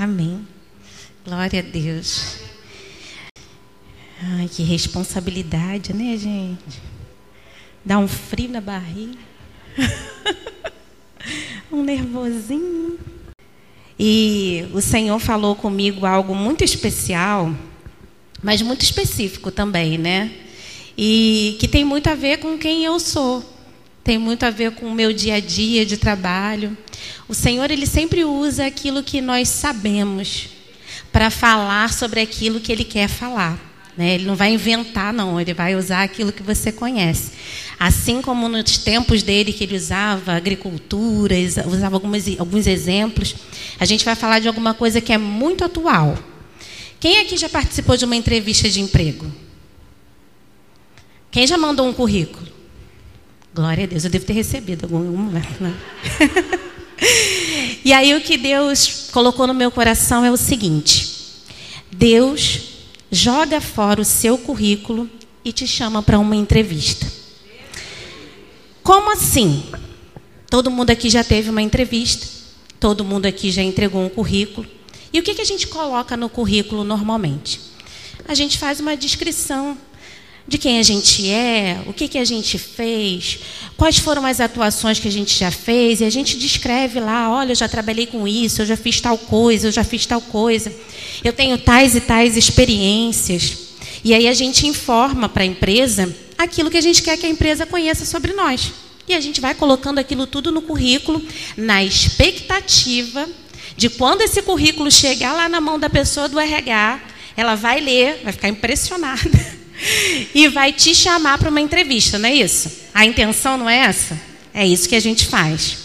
Amém. Glória a Deus. Ai, que responsabilidade, né, gente? Dá um frio na barriga. um nervosinho. E o Senhor falou comigo algo muito especial, mas muito específico também, né? E que tem muito a ver com quem eu sou. Tem muito a ver com o meu dia a dia de trabalho. O Senhor, ele sempre usa aquilo que nós sabemos para falar sobre aquilo que ele quer falar. Né? Ele não vai inventar, não, ele vai usar aquilo que você conhece. Assim como nos tempos dele que ele usava agricultura, usava algumas, alguns exemplos, a gente vai falar de alguma coisa que é muito atual. Quem aqui já participou de uma entrevista de emprego? Quem já mandou um currículo? Glória a Deus, eu devo ter recebido algum momento. Né? e aí o que Deus colocou no meu coração é o seguinte: Deus joga fora o seu currículo e te chama para uma entrevista. Como assim? Todo mundo aqui já teve uma entrevista, todo mundo aqui já entregou um currículo. E o que, que a gente coloca no currículo normalmente? A gente faz uma descrição de quem a gente é, o que, que a gente fez, quais foram as atuações que a gente já fez, e a gente descreve lá: olha, eu já trabalhei com isso, eu já fiz tal coisa, eu já fiz tal coisa, eu tenho tais e tais experiências. E aí a gente informa para a empresa aquilo que a gente quer que a empresa conheça sobre nós. E a gente vai colocando aquilo tudo no currículo, na expectativa de quando esse currículo chegar lá na mão da pessoa do RH, ela vai ler, vai ficar impressionada e vai te chamar para uma entrevista, não é isso? A intenção não é essa? É isso que a gente faz.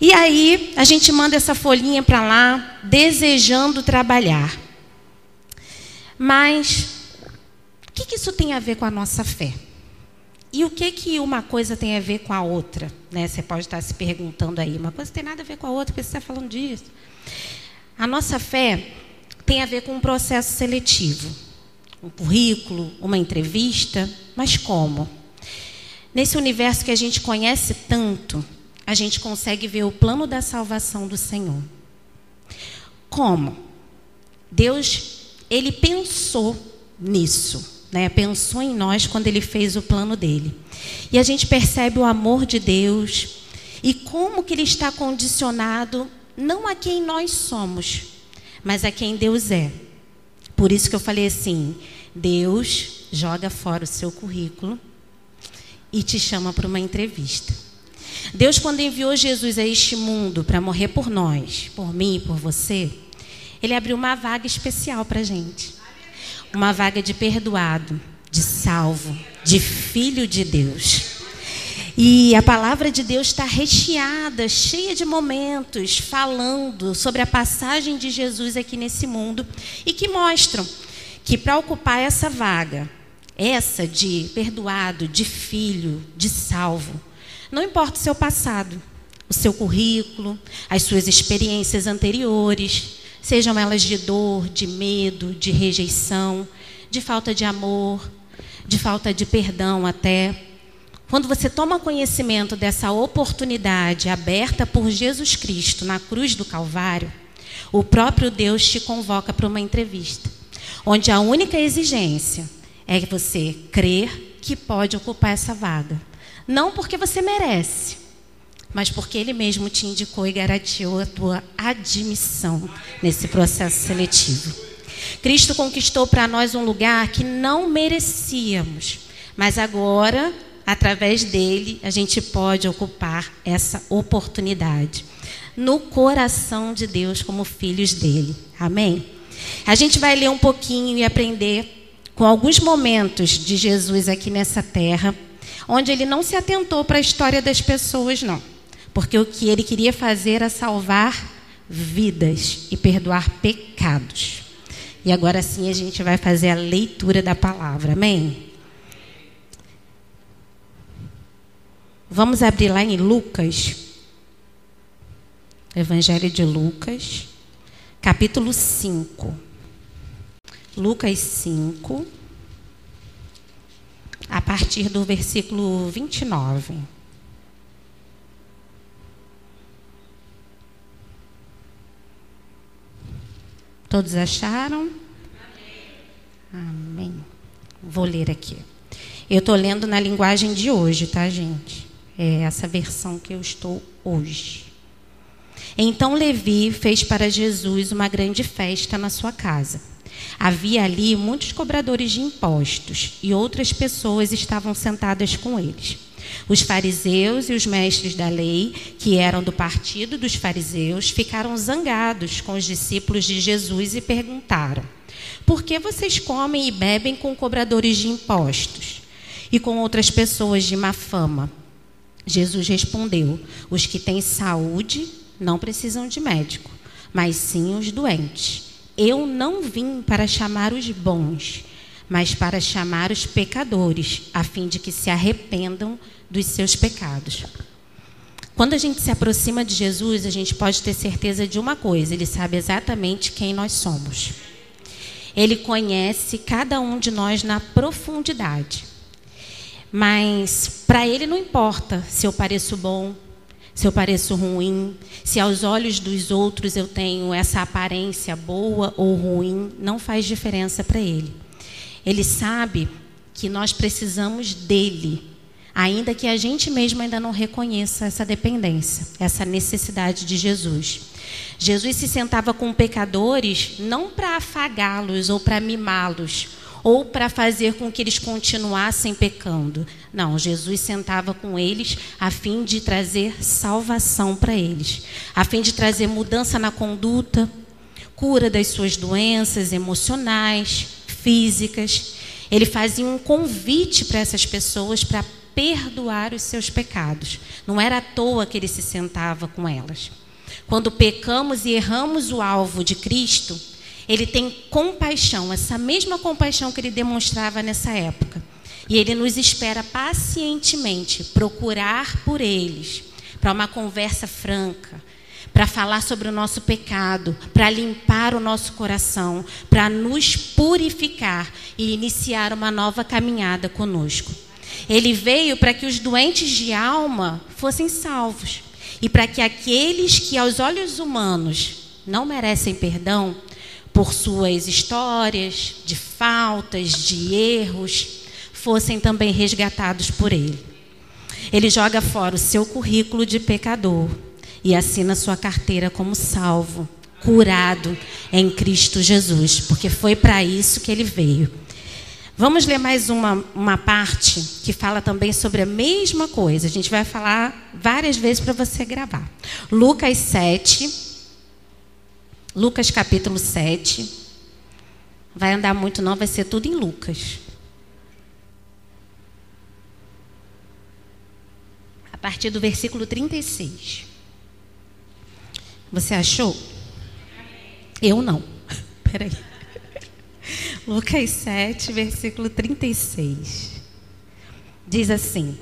E aí, a gente manda essa folhinha para lá, desejando trabalhar. Mas, o que, que isso tem a ver com a nossa fé? E o que que uma coisa tem a ver com a outra? Né? Você pode estar se perguntando aí. Uma coisa tem nada a ver com a outra, porque você está falando disso. A nossa fé tem a ver com um processo seletivo um currículo, uma entrevista, mas como? Nesse universo que a gente conhece tanto, a gente consegue ver o plano da salvação do Senhor. Como? Deus, ele pensou nisso, né? Pensou em nós quando ele fez o plano dele. E a gente percebe o amor de Deus e como que ele está condicionado não a quem nós somos, mas a quem Deus é. Por isso que eu falei assim: Deus joga fora o seu currículo e te chama para uma entrevista. Deus, quando enviou Jesus a este mundo para morrer por nós, por mim e por você, Ele abriu uma vaga especial para a gente. Uma vaga de perdoado, de salvo, de filho de Deus. E a palavra de Deus está recheada, cheia de momentos falando sobre a passagem de Jesus aqui nesse mundo e que mostram que para ocupar essa vaga, essa de perdoado, de filho, de salvo, não importa o seu passado, o seu currículo, as suas experiências anteriores, sejam elas de dor, de medo, de rejeição, de falta de amor, de falta de perdão até quando você toma conhecimento dessa oportunidade aberta por Jesus Cristo na cruz do Calvário, o próprio Deus te convoca para uma entrevista, onde a única exigência é você crer que pode ocupar essa vaga. Não porque você merece, mas porque Ele mesmo te indicou e garantiu a tua admissão nesse processo seletivo. Cristo conquistou para nós um lugar que não merecíamos, mas agora através dele, a gente pode ocupar essa oportunidade no coração de Deus como filhos dele. Amém? A gente vai ler um pouquinho e aprender com alguns momentos de Jesus aqui nessa terra, onde ele não se atentou para a história das pessoas, não. Porque o que ele queria fazer era salvar vidas e perdoar pecados. E agora sim a gente vai fazer a leitura da palavra. Amém? Vamos abrir lá em Lucas, Evangelho de Lucas, capítulo 5. Lucas 5, a partir do versículo 29. Todos acharam? Amém. Vou ler aqui. Eu estou lendo na linguagem de hoje, tá, gente? É essa versão que eu estou hoje. Então Levi fez para Jesus uma grande festa na sua casa. Havia ali muitos cobradores de impostos e outras pessoas estavam sentadas com eles. Os fariseus e os mestres da lei, que eram do partido dos fariseus, ficaram zangados com os discípulos de Jesus e perguntaram: Por que vocês comem e bebem com cobradores de impostos e com outras pessoas de má fama? Jesus respondeu: Os que têm saúde não precisam de médico, mas sim os doentes. Eu não vim para chamar os bons, mas para chamar os pecadores, a fim de que se arrependam dos seus pecados. Quando a gente se aproxima de Jesus, a gente pode ter certeza de uma coisa: ele sabe exatamente quem nós somos. Ele conhece cada um de nós na profundidade. Mas para ele não importa se eu pareço bom, se eu pareço ruim, se aos olhos dos outros eu tenho essa aparência boa ou ruim, não faz diferença para ele. Ele sabe que nós precisamos dele ainda que a gente mesmo ainda não reconheça essa dependência, essa necessidade de Jesus. Jesus se sentava com pecadores não para afagá-los ou para mimá-los, ou para fazer com que eles continuassem pecando. Não, Jesus sentava com eles a fim de trazer salvação para eles, a fim de trazer mudança na conduta, cura das suas doenças emocionais, físicas. Ele fazia um convite para essas pessoas para perdoar os seus pecados. Não era à toa que ele se sentava com elas. Quando pecamos e erramos o alvo de Cristo, ele tem compaixão, essa mesma compaixão que ele demonstrava nessa época. E ele nos espera pacientemente procurar por eles, para uma conversa franca, para falar sobre o nosso pecado, para limpar o nosso coração, para nos purificar e iniciar uma nova caminhada conosco. Ele veio para que os doentes de alma fossem salvos e para que aqueles que aos olhos humanos não merecem perdão por suas histórias de faltas, de erros, fossem também resgatados por ele. Ele joga fora o seu currículo de pecador e assina sua carteira como salvo, curado em Cristo Jesus, porque foi para isso que ele veio Vamos ler mais uma, uma parte que fala também sobre a mesma coisa. A gente vai falar várias vezes para você gravar. Lucas 7. Lucas capítulo 7. Vai andar muito, não, vai ser tudo em Lucas. A partir do versículo 36. Você achou? Eu não. Peraí. Lucas 7, versículo 36. Diz assim: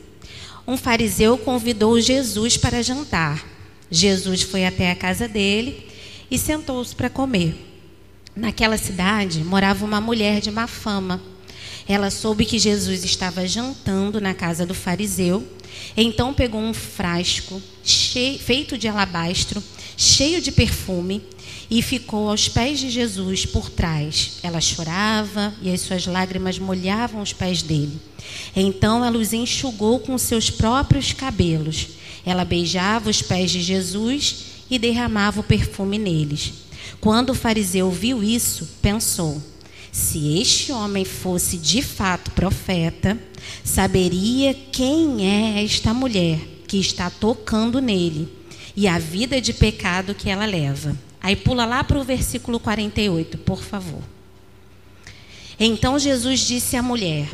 Um fariseu convidou Jesus para jantar. Jesus foi até a casa dele e sentou-se para comer. Naquela cidade morava uma mulher de má fama. Ela soube que Jesus estava jantando na casa do fariseu, então pegou um frasco cheio, feito de alabastro, cheio de perfume, e ficou aos pés de Jesus por trás. Ela chorava e as suas lágrimas molhavam os pés dele. Então ela os enxugou com seus próprios cabelos. Ela beijava os pés de Jesus e derramava o perfume neles. Quando o fariseu viu isso, pensou: se este homem fosse de fato profeta, saberia quem é esta mulher que está tocando nele e a vida de pecado que ela leva. Aí pula lá para o versículo 48, por favor. Então Jesus disse à mulher: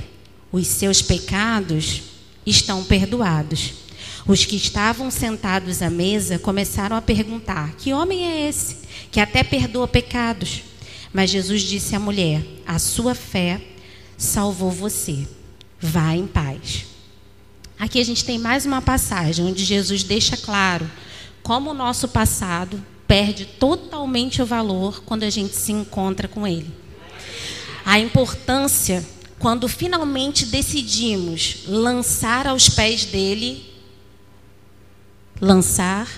Os seus pecados estão perdoados. Os que estavam sentados à mesa começaram a perguntar: Que homem é esse que até perdoa pecados? Mas Jesus disse à mulher: A sua fé salvou você. Vá em paz. Aqui a gente tem mais uma passagem onde Jesus deixa claro como o nosso passado perde totalmente o valor quando a gente se encontra com Ele. A importância, quando finalmente decidimos lançar aos pés dele, lançar,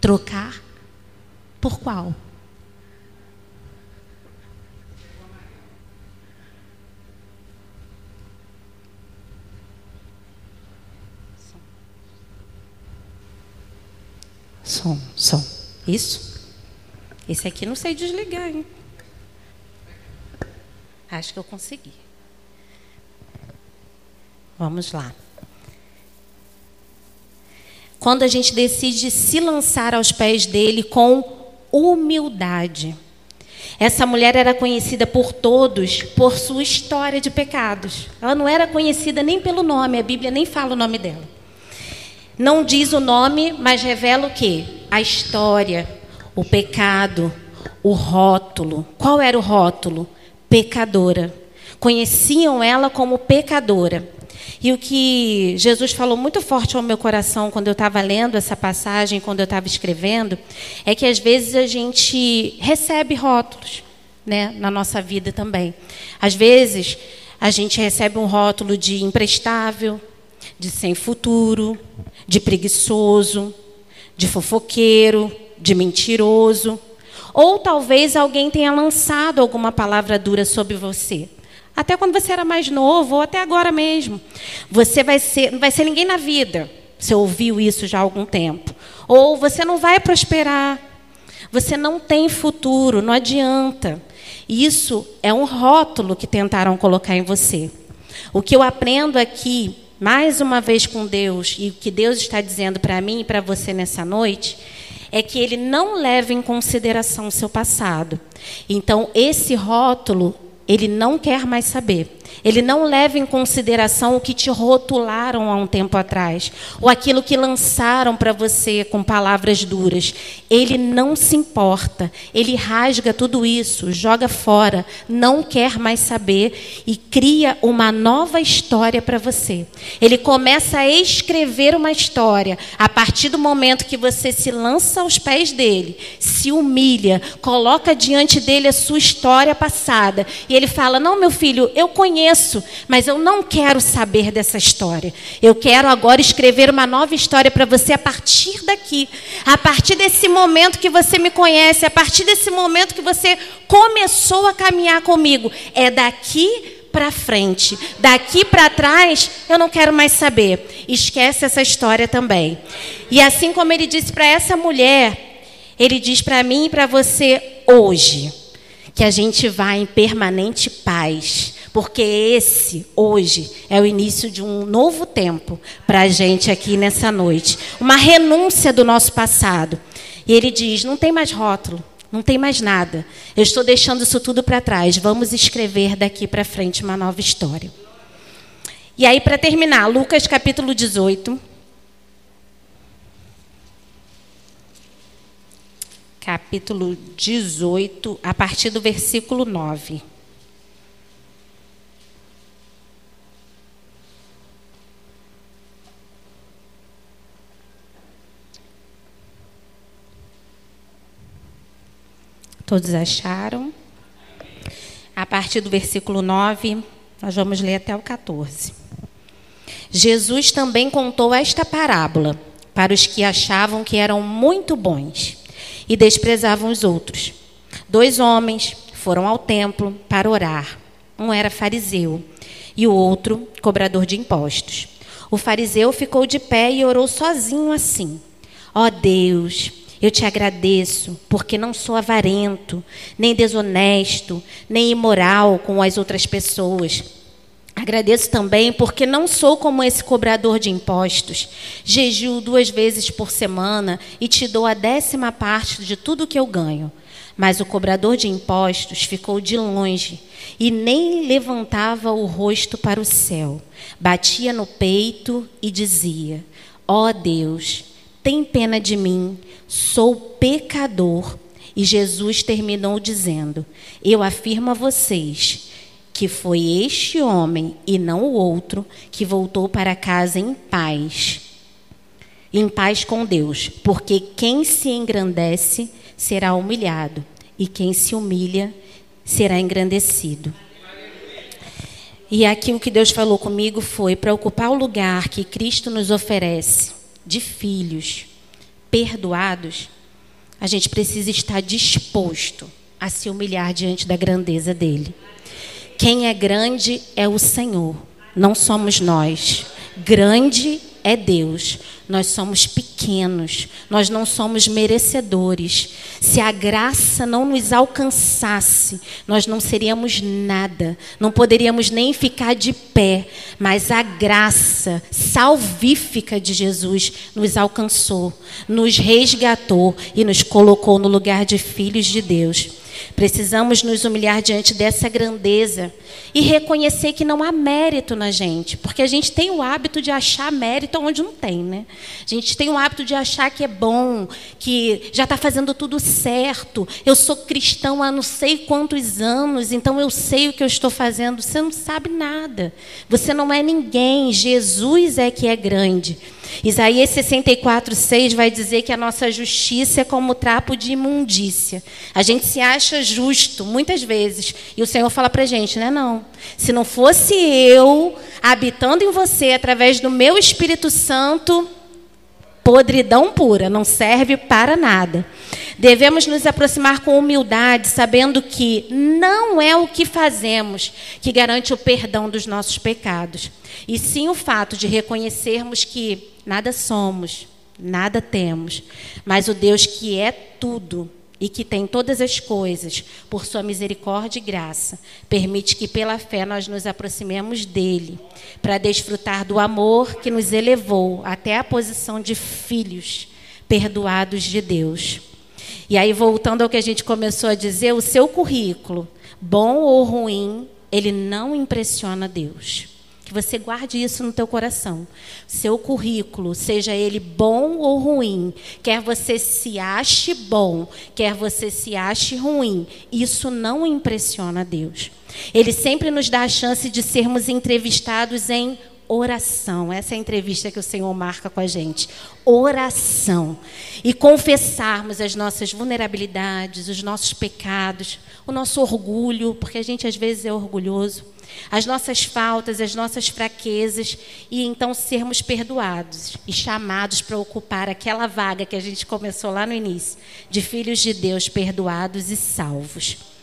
trocar, por qual? Som, som. Isso? Esse aqui não sei desligar, hein? Acho que eu consegui. Vamos lá. Quando a gente decide se lançar aos pés dele com humildade. Essa mulher era conhecida por todos por sua história de pecados. Ela não era conhecida nem pelo nome, a Bíblia nem fala o nome dela. Não diz o nome, mas revela o quê? A história, o pecado, o rótulo. Qual era o rótulo? Pecadora. Conheciam ela como pecadora. E o que Jesus falou muito forte ao meu coração quando eu estava lendo essa passagem, quando eu estava escrevendo, é que às vezes a gente recebe rótulos né, na nossa vida também. Às vezes a gente recebe um rótulo de imprestável, de sem futuro, de preguiçoso, de fofoqueiro, de mentiroso. Ou talvez alguém tenha lançado alguma palavra dura sobre você. Até quando você era mais novo, ou até agora mesmo. Você vai ser, não vai ser ninguém na vida. Você ouviu isso já há algum tempo. Ou você não vai prosperar. Você não tem futuro, não adianta. Isso é um rótulo que tentaram colocar em você. O que eu aprendo aqui, mais uma vez com Deus, e o que Deus está dizendo para mim e para você nessa noite, é que ele não leva em consideração o seu passado. Então, esse rótulo ele não quer mais saber. Ele não leva em consideração o que te rotularam há um tempo atrás, ou aquilo que lançaram para você com palavras duras. Ele não se importa. Ele rasga tudo isso, joga fora, não quer mais saber e cria uma nova história para você. Ele começa a escrever uma história a partir do momento que você se lança aos pés dele, se humilha, coloca diante dele a sua história passada e ele fala: Não, meu filho, eu conheço conheço, mas eu não quero saber dessa história. Eu quero agora escrever uma nova história para você a partir daqui, a partir desse momento que você me conhece, a partir desse momento que você começou a caminhar comigo. É daqui para frente. Daqui para trás, eu não quero mais saber. Esquece essa história também. E assim como ele disse para essa mulher, ele diz para mim e para você hoje que a gente vai em permanente paz porque esse, hoje, é o início de um novo tempo para a gente aqui nessa noite. Uma renúncia do nosso passado. E ele diz: não tem mais rótulo, não tem mais nada. Eu estou deixando isso tudo para trás. Vamos escrever daqui para frente uma nova história. E aí, para terminar, Lucas capítulo 18. Capítulo 18, a partir do versículo 9. Todos acharam? A partir do versículo 9, nós vamos ler até o 14. Jesus também contou esta parábola para os que achavam que eram muito bons e desprezavam os outros. Dois homens foram ao templo para orar. Um era fariseu e o outro cobrador de impostos. O fariseu ficou de pé e orou sozinho assim: Ó oh Deus, eu te agradeço porque não sou avarento, nem desonesto, nem imoral com as outras pessoas. Agradeço também porque não sou como esse cobrador de impostos. Jejuo duas vezes por semana e te dou a décima parte de tudo que eu ganho. Mas o cobrador de impostos ficou de longe e nem levantava o rosto para o céu. Batia no peito e dizia: Ó oh Deus, tem pena de mim, sou pecador. E Jesus terminou dizendo: Eu afirmo a vocês que foi este homem e não o outro que voltou para casa em paz, em paz com Deus, porque quem se engrandece será humilhado e quem se humilha será engrandecido. E aqui o que Deus falou comigo foi para ocupar o lugar que Cristo nos oferece de filhos perdoados, a gente precisa estar disposto a se humilhar diante da grandeza dele. Quem é grande é o Senhor, não somos nós. Grande é Deus. Nós somos pequenos, nós não somos merecedores. Se a graça não nos alcançasse, nós não seríamos nada, não poderíamos nem ficar de pé, mas a graça salvífica de Jesus nos alcançou, nos resgatou e nos colocou no lugar de filhos de Deus. Precisamos nos humilhar diante dessa grandeza e reconhecer que não há mérito na gente, porque a gente tem o hábito de achar mérito onde não tem, né? A gente tem o hábito de achar que é bom, que já está fazendo tudo certo. Eu sou cristão há não sei quantos anos, então eu sei o que eu estou fazendo. Você não sabe nada. Você não é ninguém. Jesus é que é grande. Isaías 64, 6 vai dizer que a nossa justiça é como trapo de imundícia. A gente se acha justo, muitas vezes. E o Senhor fala para gente, né? Não. Se não fosse eu habitando em você através do meu Espírito Santo, podridão pura, não serve para nada. Devemos nos aproximar com humildade, sabendo que não é o que fazemos que garante o perdão dos nossos pecados, e sim o fato de reconhecermos que nada somos, nada temos, mas o Deus que é tudo e que tem todas as coisas, por sua misericórdia e graça, permite que pela fé nós nos aproximemos dele, para desfrutar do amor que nos elevou até a posição de filhos perdoados de Deus. E aí, voltando ao que a gente começou a dizer, o seu currículo, bom ou ruim, ele não impressiona Deus. Que você guarde isso no teu coração. Seu currículo, seja ele bom ou ruim, quer você se ache bom, quer você se ache ruim, isso não impressiona Deus. Ele sempre nos dá a chance de sermos entrevistados em oração. Essa é a entrevista que o Senhor marca com a gente. Oração. E confessarmos as nossas vulnerabilidades, os nossos pecados, o nosso orgulho, porque a gente às vezes é orgulhoso as nossas faltas, as nossas fraquezas, e então sermos perdoados e chamados para ocupar aquela vaga que a gente começou lá no início, de filhos de Deus perdoados e salvos.